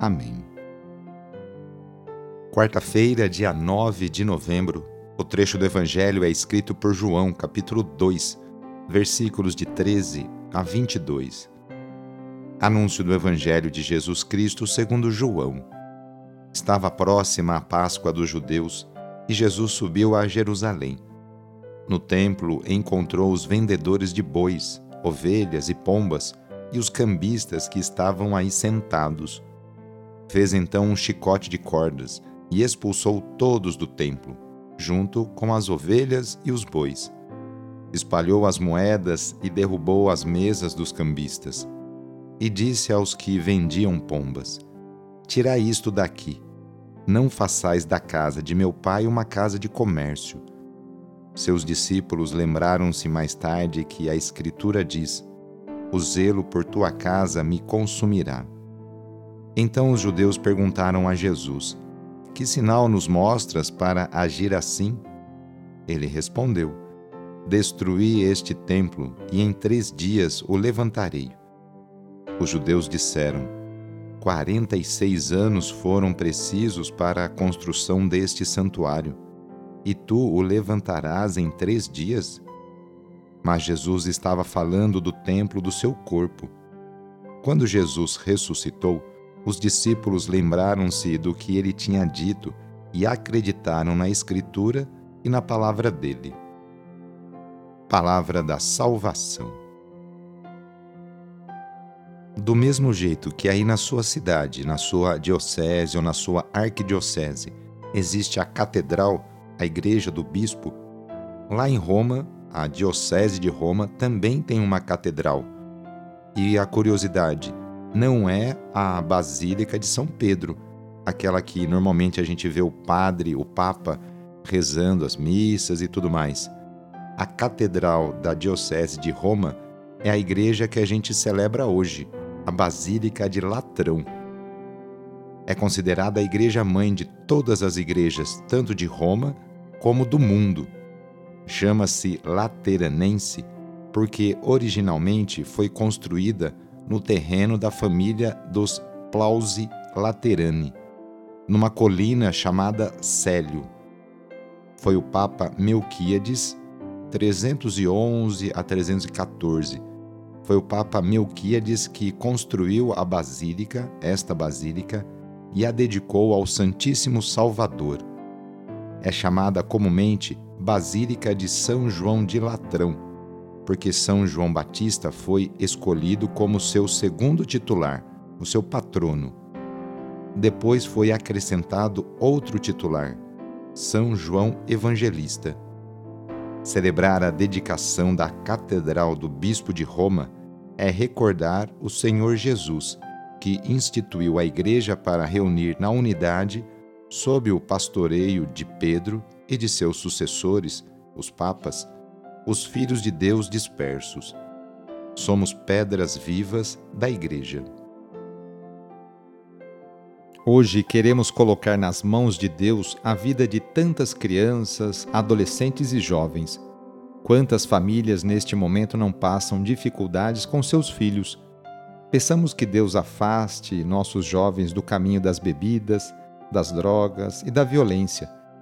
Amém. Quarta-feira, dia 9 de novembro, o trecho do Evangelho é escrito por João, capítulo 2, versículos de 13 a 22. Anúncio do Evangelho de Jesus Cristo segundo João. Estava próxima a Páscoa dos judeus e Jesus subiu a Jerusalém. No templo encontrou os vendedores de bois, ovelhas e pombas e os cambistas que estavam aí sentados Fez então um chicote de cordas e expulsou todos do templo, junto com as ovelhas e os bois. Espalhou as moedas e derrubou as mesas dos cambistas. E disse aos que vendiam pombas: Tirai isto daqui. Não façais da casa de meu pai uma casa de comércio. Seus discípulos lembraram-se mais tarde que a Escritura diz: O zelo por tua casa me consumirá. Então os judeus perguntaram a Jesus: Que sinal nos mostras para agir assim? Ele respondeu: Destruí este templo e em três dias o levantarei. Os judeus disseram: Quarenta e seis anos foram precisos para a construção deste santuário, e tu o levantarás em três dias? Mas Jesus estava falando do templo do seu corpo. Quando Jesus ressuscitou, os discípulos lembraram-se do que ele tinha dito e acreditaram na Escritura e na palavra dele. Palavra da Salvação. Do mesmo jeito que aí na sua cidade, na sua diocese ou na sua arquidiocese, existe a catedral, a igreja do bispo, lá em Roma, a diocese de Roma também tem uma catedral. E a curiosidade, não é a Basílica de São Pedro, aquela que normalmente a gente vê o padre, o papa, rezando as missas e tudo mais. A Catedral da Diocese de Roma é a igreja que a gente celebra hoje, a Basílica de Latrão. É considerada a igreja mãe de todas as igrejas, tanto de Roma como do mundo. Chama-se Lateranense porque originalmente foi construída no terreno da família dos Plausi Laterani, numa colina chamada Célio. Foi o Papa Melquíades, 311 a 314. Foi o Papa Melquíades que construiu a basílica, esta basílica, e a dedicou ao Santíssimo Salvador. É chamada comumente Basílica de São João de Latrão porque São João Batista foi escolhido como seu segundo titular, o seu patrono. Depois foi acrescentado outro titular, São João Evangelista. Celebrar a dedicação da Catedral do Bispo de Roma é recordar o Senhor Jesus, que instituiu a Igreja para reunir na unidade, sob o pastoreio de Pedro e de seus sucessores, os papas, os filhos de Deus dispersos. Somos pedras vivas da Igreja. Hoje queremos colocar nas mãos de Deus a vida de tantas crianças, adolescentes e jovens. Quantas famílias neste momento não passam dificuldades com seus filhos? Peçamos que Deus afaste nossos jovens do caminho das bebidas, das drogas e da violência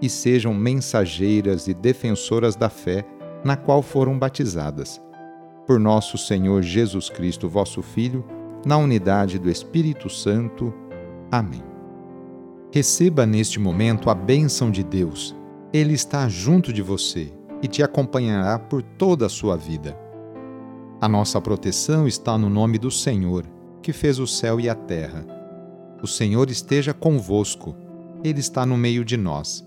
e sejam mensageiras e defensoras da fé na qual foram batizadas. Por nosso Senhor Jesus Cristo, vosso Filho, na unidade do Espírito Santo. Amém. Receba neste momento a bênção de Deus. Ele está junto de você e te acompanhará por toda a sua vida. A nossa proteção está no nome do Senhor, que fez o céu e a terra. O Senhor esteja convosco, Ele está no meio de nós.